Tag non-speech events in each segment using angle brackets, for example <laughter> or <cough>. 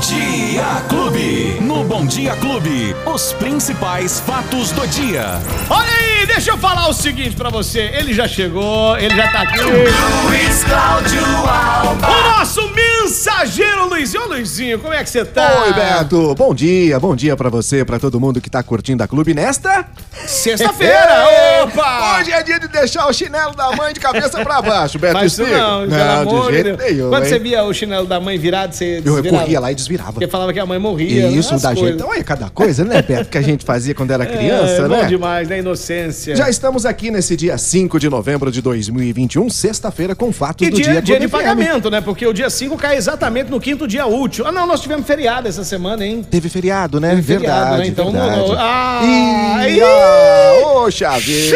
Dia Clube. No Bom Dia Clube, os principais fatos do dia. Olha aí, deixa eu falar o seguinte pra você. Ele já chegou, ele já tá aqui. Luiz Cláudio Alba. O nosso mensageiro Luizinho. Ô Luizinho, como é que você tá? Oi, Beto. Bom dia, bom dia pra você, pra todo mundo que tá curtindo a clube nesta. Sexta-feira, <laughs> opa! Hoje é dia de deixar o chinelo da mãe de cabeça pra baixo, Beto. Mas isso não, não, de jeito nenhum. Quando hein? você via o chinelo da mãe virado, você Eu desvirava? corria lá e desvirava. Porque falava que a mãe morria. Isso, as da coisas. gente. Olha cada coisa, né, Beto, que a gente fazia quando era <laughs> criança, é, né? bom demais, né? Inocência. Já estamos aqui nesse dia 5 de novembro de 2021, sexta-feira, com fatos E do dia, dia, dia de FM. pagamento, né? Porque o dia 5 cai exatamente no quinto dia útil. Ah, não, nós tivemos feriado essa semana, hein? Teve feriado, né? Teve feriado, verdade, né? Então, verdade. não- ah, Ih, ah, ô, Xavi.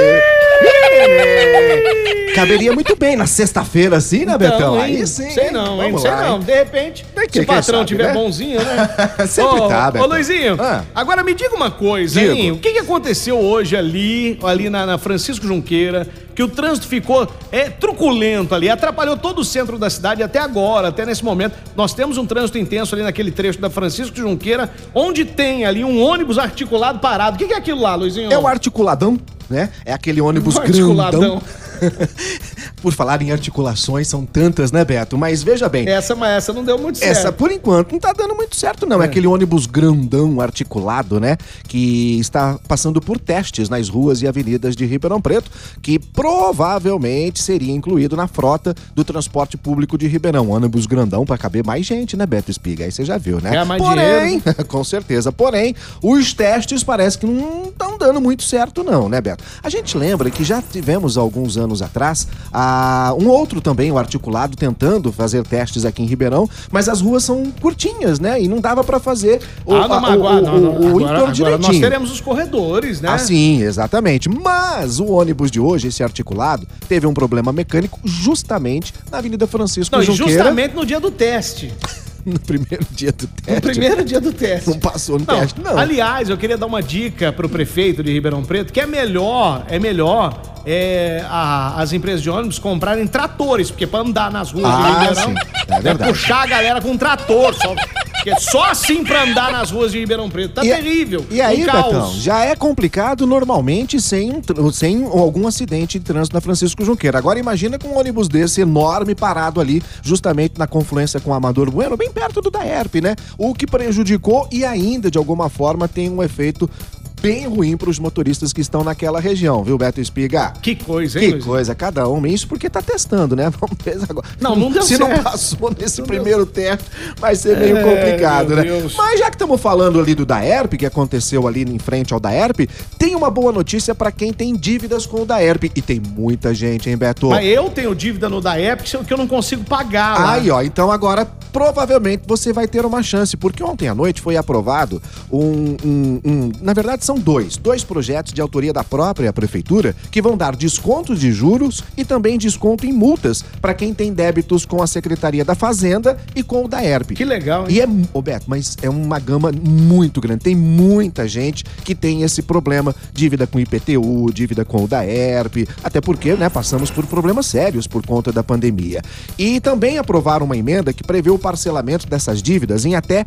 <laughs> Caberia muito bem na sexta-feira, assim, né, Betão? Então, hein? Aí sim. Sei não, hein? Sei lá, não. De repente, Tem que- se o patrão sabe, tiver né? bonzinho, né? <laughs> Sempre ô, tá, Ô, Betão. Luizinho, Ah. agora me diga uma coisa, Digo. hein? O que, que aconteceu hoje ali, ali na, na Francisco Junqueira, que o trânsito ficou é, truculento ali, atrapalhou todo o centro da cidade até agora, até nesse momento. Nós temos um trânsito intenso ali naquele trecho da Francisco Junqueira, onde tem ali um ônibus articulado parado. O que, que é aquilo lá, Luizinho? É o articuladão, né? É aquele ônibus <laughs> grandão. <laughs> Por falar em articulações, são tantas, né, Beto? Mas veja bem, Essa, mas essa não deu muito certo. Essa, por enquanto, não tá dando muito certo, não. É. aquele ônibus grandão, articulado, né? Que está passando por testes nas ruas e avenidas de Ribeirão Preto, que provavelmente seria incluído na frota do transporte público de Ribeirão. Ônibus grandão para caber mais gente, né, Beto Espiga? Aí você já viu, né? Ganhar mais Porém, <laughs> com certeza. Porém, os testes parece que não estão dando muito certo, não, né, Beto? A gente lembra que já tivemos alguns anos atrás a, um outro também, o articulado, tentando fazer testes aqui em Ribeirão, mas as ruas são curtinhas, né? E não dava para fazer o, Ah, não, a- mas o, agora, não, o- não, o agora, entorno agora nós direitinho. teremos os corredores, né? Ah, sim, exatamente. Mas o ônibus de hoje, esse articulado, teve um problema mecânico justamente na Avenida Francisco Não, Junqueira, justamente no dia do teste. <laughs> no primeiro dia do teste. No primeiro dia do teste. Não passou no Não, teste, não. Aliás, eu queria dar uma dica pro prefeito de Ribeirão Preto, que é melhor, é melhor é, a- as empresas de ônibus comprarem tratores, porque pra andar nas ruas Ah, de Ribeirão, é verdade. puxar a galera com trator, só, porque só assim pra andar nas ruas de Ribeirão Preto. Tá E- terrível. E aí, um. Betão, já é complicado normalmente sem, um sem algum acidente de trânsito na Francisco Junqueira. Agora imagina com um ônibus desse enorme parado ali, justamente na confluência com o Amador Bueno, bem perto do Daerp, né? O que prejudicou e ainda, de alguma forma, tem um efeito bem ruim para os motoristas que estão naquela região, viu, Beto Espiga? Que coisa, hein, Que Luiz? coisa, cada um. Isso porque tá testando, né? <laughs> Vamos ver agora. Não, não deu Se certo. não passou nesse Não primeiro teste, vai ser meio É, complicado, né? Deus. Mas já que estamos falando ali do Daerp, que aconteceu ali em frente ao Daerp, tem uma boa notícia para quem tem dívidas com o Daerp. E tem muita gente, hein, Beto? Mas eu tenho dívida no DAEP que eu não consigo pagar lá. Aí, ó, então agora provavelmente você vai ter uma chance, porque ontem à noite foi aprovado um, um- um- na verdade são dois, dois projetos de autoria da própria prefeitura que vão dar descontos de juros e também desconto em multas para quem tem débitos com a Secretaria da Fazenda e com o Daerp. Que legal, hein? E é, ô Beto, mas é uma gama muito grande. Tem muita gente que tem esse problema, dívida com IPTU, dívida com o DAERP, até porque, né, passamos por problemas sérios por conta da pandemia. E também aprovaram uma emenda que prevê o parcelamento dessas dívidas em até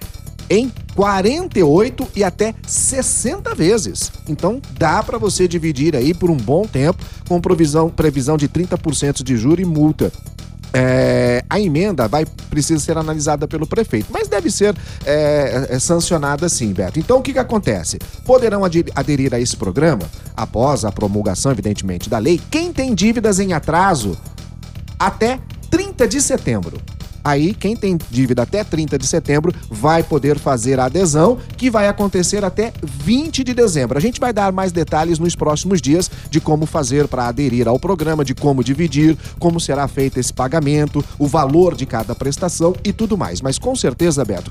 em 48 e até 60 vezes. Então dá para você dividir aí por um bom tempo com provisão, previsão de 30% de juro e multa. É, a emenda vai precisa ser analisada pelo prefeito, mas deve ser é, é, sancionada sim, Beto. Então o que, que acontece? Poderão aderir a esse programa após a promulgação, evidentemente, da lei, quem tem dívidas em atraso até 30 de setembro. Aí, quem tem dívida até 30 de setembro vai poder fazer a adesão, que vai acontecer até 20 de dezembro. A gente vai dar mais detalhes nos próximos dias de como fazer para aderir ao programa, de como dividir, como será feito esse pagamento, o valor de cada prestação e tudo mais. Mas com certeza, Beto,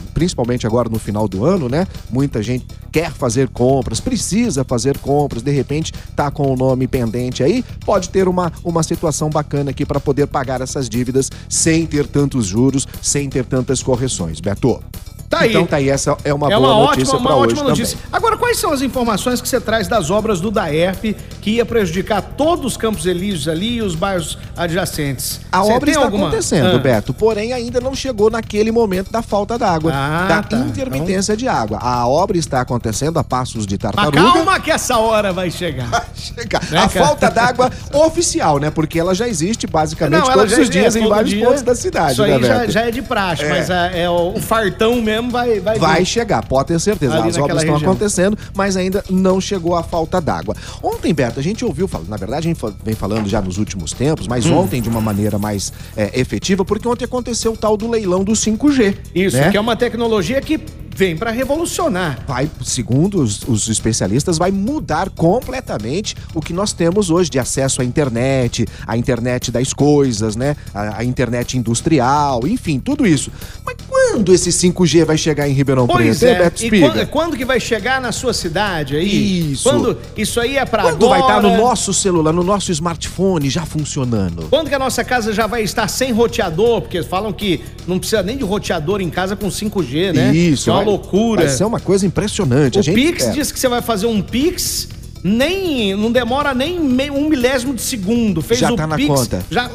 principalmente agora no final do ano, né? Muita gente quer fazer compras, precisa fazer compras, de repente tá com o nome pendente aí, pode ter uma, uma situação bacana aqui para poder pagar essas dívidas sem ter tantos juros, sem ter tantas correções. Beto. Tá aí. Então tá aí, essa é uma é boa uma notícia para hoje ótima notícia. também. Agora, quais são as informações que você traz das obras do DAERP que ia prejudicar todos os Campos Elíseos ali e os bairros adjacentes? A Você obra está alguma- acontecendo, Ah. Beto, porém ainda não chegou naquele momento da falta d'água, Ah, da tá. intermitência de água. A obra está acontecendo a passos de Mas tartaruga. calma que essa hora vai chegar. Chega. Né, a cara? falta d'água oficial, né? Porque ela já existe basicamente ela todos os dias é, em vários dia. pontos da cidade, Isso aí né, já, já é de praxe, É. mas é, é o, o fartão mesmo vai vai, Vai vir. chegar, pode ter certeza. Ali As obras estão região. acontecendo, mas ainda não chegou a falta d'água. Ontem, Beto, a gente ouviu falar, na verdade, a gente vem falando já nos últimos tempos, mas Hum. ontem de uma maneira mais é, efetiva, porque ontem aconteceu o tal do leilão do 5G. Isso, né? que é uma tecnologia que vem para revolucionar. vai, segundo os, os especialistas, vai mudar completamente o que nós temos hoje de acesso à internet, à internet das coisas, né? A, a internet industrial, enfim, tudo isso. Mas quando esse 5G vai chegar em Ribeirão Pois Preto, hein, é, Beto e Espiga? quando, quando que vai chegar na sua cidade aí? Isso. Quando isso aí é pra Quando agora? vai estar no nosso celular, no nosso smartphone já funcionando? Quando que a nossa casa já vai estar sem roteador? Porque falam que não precisa nem de roteador em casa com 5G, né? Isso, é uma vai- loucura. Vai ser uma coisa impressionante. O a gente, Pix é, diz que você vai fazer um Pix, nem não demora nem um milésimo de segundo. Fez Já o tá na Pix, conta. Já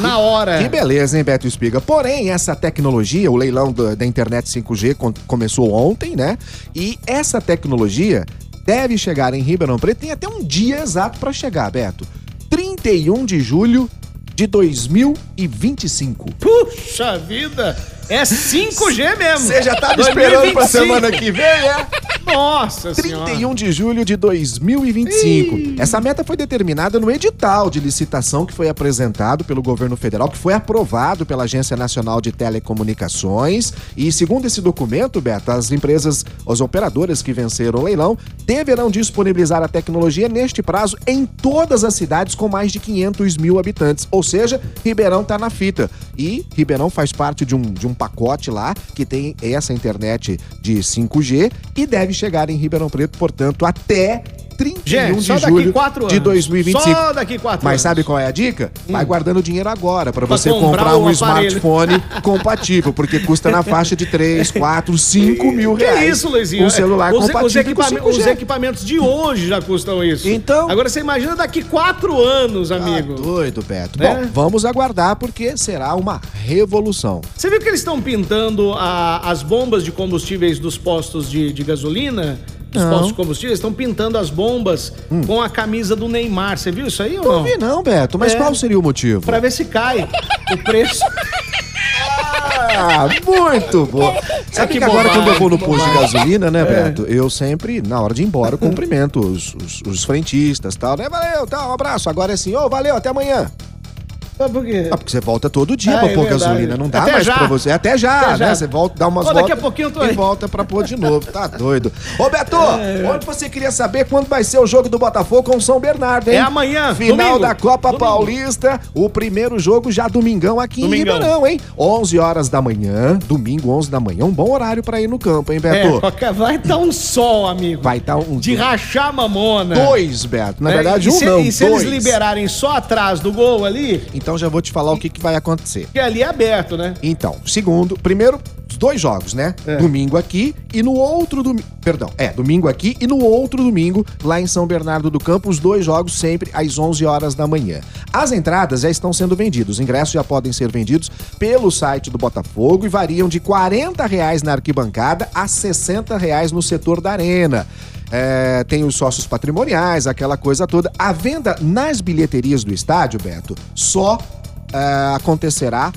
na hora. Que beleza, hein, Beto Espiga? Porém, essa tecnologia, o leilão da, da internet 5G con- começou ontem, né? E essa tecnologia deve chegar em Ribeirão Preto. Tem até um dia exato para chegar, Beto. 31 de julho de 2025. Puxa vida! É 5G mesmo. Você já tava esperando pra 2025. semana que vem, é? Nossa senhora. 31 de julho de 2025. Essa meta foi determinada no edital de licitação que foi apresentado pelo governo federal, que foi aprovado pela Agência Nacional de Telecomunicações. E segundo esse documento, Beto, as empresas, as operadoras que venceram o leilão, deverão disponibilizar a tecnologia neste prazo em todas as cidades com mais de 500 mil habitantes. Ou seja, Ribeirão está na fita. E Ribeirão faz parte de um, de um pacote lá que tem essa internet de 5G e deve chegar em Ribeirão Preto, portanto, até 31 Gente, de só daqui julho quatro de anos. 2025. Só daqui quatro Mas anos. sabe qual é a dica? Vai guardando dinheiro agora para você comprar comprar um aparelho. smartphone <laughs> compatível, porque custa na faixa de 3, 4, 5 mil Que reais. isso, Luizinho? Um celular os, compatível os, com os 5G. equipamentos de hoje já custam isso. Então- Agora você imagina daqui quatro anos, amigo. Tá doido, Beto. Né? Bom, vamos aguardar porque será uma revolução. Você viu que eles estão pintando a- as bombas de combustíveis dos postos de, de gasolina? Dos Não. Hum. postos de combustíveis? Estão pintando as bombas com a camisa do Neymar. Você viu isso aí ou Não não? vi não, Beto, mas É. qual seria o motivo? Pra ver se cai o preço. Ah, muito bom. Sabe que que, agora bobagem, quando eu vou no posto de gasolina, É. né, Beto? Eu sempre, na hora de ir embora, eu <laughs> cumprimento os, os, os frentistas e tal, né? Valeu, tá, um abraço. Agora é assim, ô, valeu, até amanhã. Por quê? Ah, porque você volta todo dia Ah, pra é pôr verdade. gasolina. Não dá Até mais já. pra você. Até já, Até já. né? Você volta, dá umas daqui voltas a pouquinho eu tô e aí. volta pra pôr de novo. Tá <laughs> doido. Ô, Beto, onde você queria saber quando vai ser o jogo do Botafogo com o São Bernardo, hein? É amanhã, Final domingo. da Copa Domingo. Paulista. O primeiro jogo já domingão aqui Domingão. em Ribeirão, hein? 11 horas da manhã. Domingo, 11 da manhã. Um bom horário pra ir no campo, hein, Beto? É, vai estar um sol, amigo. Vai estar um... De rachar mamona. Dois, Beto. Na É, verdade, e um se, não, E se dois. eles liberarem só atrás do gol ali, Então já vou te falar o que, que vai acontecer. que ali é aberto, né? Então, segundo, primeiro, dois jogos, né? É. Domingo aqui e no outro domingo. Perdão, é, domingo aqui e no outro domingo lá em São Bernardo do Campo, os dois jogos sempre às 11 horas da manhã. As entradas já estão sendo vendidas, os ingressos já podem ser vendidos pelo site do Botafogo e variam de 40 reais na arquibancada a 60 reais no setor da arena. É, tem os sócios patrimoniais, aquela coisa toda. A venda nas bilheterias do estádio, Beto, só é, acontecerá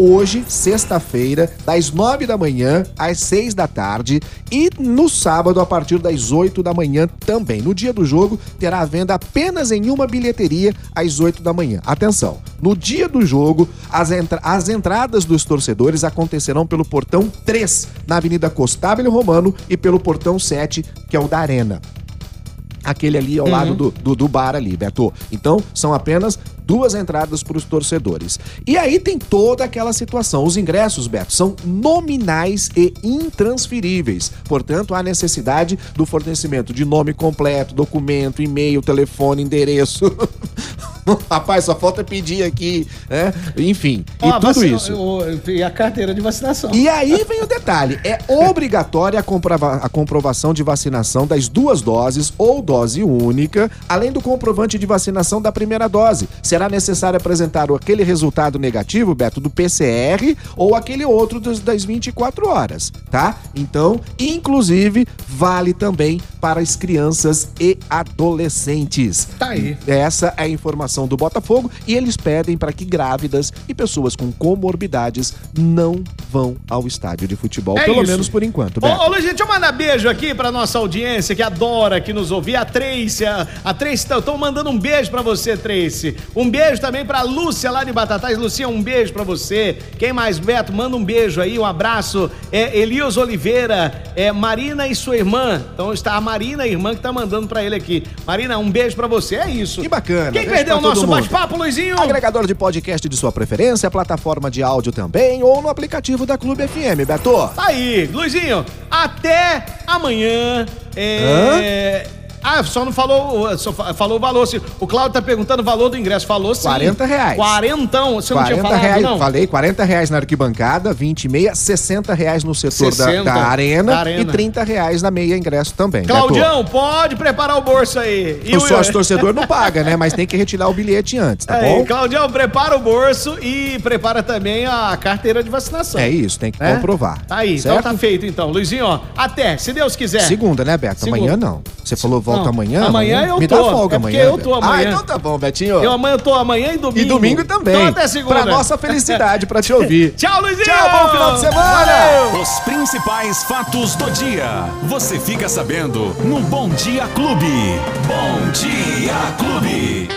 hoje, sexta-feira, das nove da manhã às seis da tarde e no sábado a partir das oito da manhã também. No dia do jogo terá venda apenas em uma bilheteria às oito da manhã. Atenção, no dia do jogo as, entra- as entradas dos torcedores acontecerão pelo portão 3 na Avenida Costável Romano e pelo portão 7, que é o da Arena aquele ali ao lado do, do, do bar ali, Beto. Então, são apenas duas entradas para os torcedores. E aí tem toda aquela situação. Os ingressos, Beto, são nominais e intransferíveis. Portanto, há necessidade do fornecimento de nome completo, documento, e-mail, telefone, endereço. <laughs> <laughs> Rapaz, só falta pedir aqui, né? Enfim, Ó, e tudo vacina- isso. o- E a carteira de vacinação. E aí vem o detalhe: é <laughs> obrigatória a, comprova- a comprovação de vacinação das duas doses ou dose única, além do comprovante de vacinação da primeira dose. Será necessário apresentar aquele resultado negativo, Beto, do PCR ou aquele outro dos, das 24 horas, tá? Então, inclusive, vale também para as crianças e adolescentes. Tá aí. Essa é a informação do Botafogo e eles pedem para que grávidas e pessoas com comorbidades não vão ao estádio de futebol, É pelo isso. menos por enquanto, Ô, ô Luiz, deixa eu mandar beijo aqui pra nossa audiência que adora aqui nos ouvir. A Tracy, a, a Tracy, eu tô mandando um beijo pra você, Tracy. Um beijo também pra Lúcia lá de Batatais. Lucia, um beijo pra você. Quem mais, Beto? Manda um beijo aí, um abraço. É Elias Oliveira, é Marina e sua irmã. Então está a Marina, a irmã, que tá mandando pra ele aqui. Marina, um beijo pra você. É isso. Que bacana. Quem perdeu o nosso bate-papo, Luizinho? Agregador de podcast de sua preferência, plataforma de áudio também ou no aplicativo da Clube FM, Beto. Tá aí, Luizinho, até amanhã. É. Ah, só não falou, só fa- falou o valor. O Claudio tá perguntando o valor do ingresso. Falou sim. 40 reais. Quarentão. Você não tinha 40 falado, reais, não? falei, 40 reais na arquibancada, 20 e meia, 60 reais no setor da, 60 da arena, da arena. e 30 reais na meia ingresso também. Beto. Claudião, pode preparar o bolso aí. O sócio torcedor não paga, né? Mas tem que retirar o bilhete antes, tá Aí, bom? Claudião, prepara o bolso e prepara também a carteira de vacinação. É isso, tem que né? comprovar. Tá aí, certo? então tá feito então. Luizinho, ó, até, se Deus quiser. Segunda, né, Beto? Segunda. Amanhã não. Você falou volta Não, amanhã? amanhã eu Me tô. dá folga É porque amanhã. eu tô Beto. amanhã. Ah, então tá bom, Betinho. Eu amanhã eu tô amanhã e domingo. E domingo também. Então até segunda. Pra nossa felicidade, pra te ouvir. <laughs> Tchau, Luizinho! Tchau, bom final de semana! Valeu! Os principais fatos do dia. Você fica sabendo no Bom Dia Clube. Bom Dia Clube.